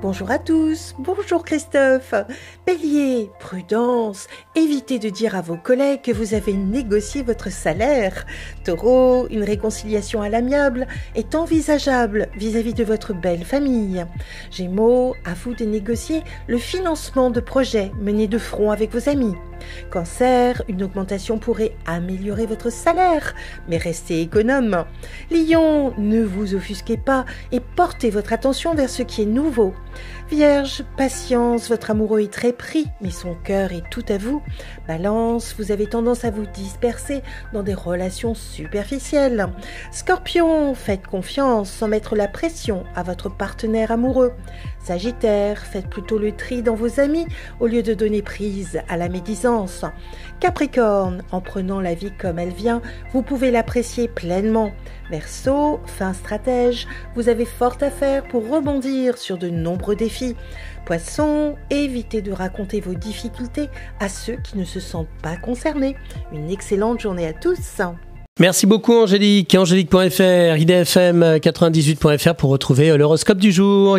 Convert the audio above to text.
Bonjour à tous, bonjour Christophe. Bélier, prudence, évitez de dire à vos collègues que vous avez négocié votre salaire. Taureau, une réconciliation à l'amiable est envisageable vis-à-vis de votre belle famille. Gémeaux, à vous de négocier le financement de projets menés de front avec vos amis. Cancer, une augmentation pourrait améliorer votre salaire, mais restez économe. Lion, ne vous offusquez pas et portez votre attention vers ce qui est nouveau. Vierge, patience, votre amoureux est très pris, mais son cœur est tout à vous. Balance, vous avez tendance à vous disperser dans des relations superficielles. Scorpion, faites confiance sans mettre la pression à votre partenaire amoureux. Sagittaire, faites plutôt le tri dans vos amis au lieu de donner prise à la médisance. Capricorne, en prenant la vie comme elle vient, vous pouvez l'apprécier pleinement. Verseau, fin stratège, vous avez fort à faire pour rebondir sur de nombreux défis. Poisson, évitez de raconter vos difficultés à ceux qui ne se sentent pas concernés. Une excellente journée à tous. Merci beaucoup Angélique. Angélique.fr, idfm98.fr pour retrouver l'horoscope du jour.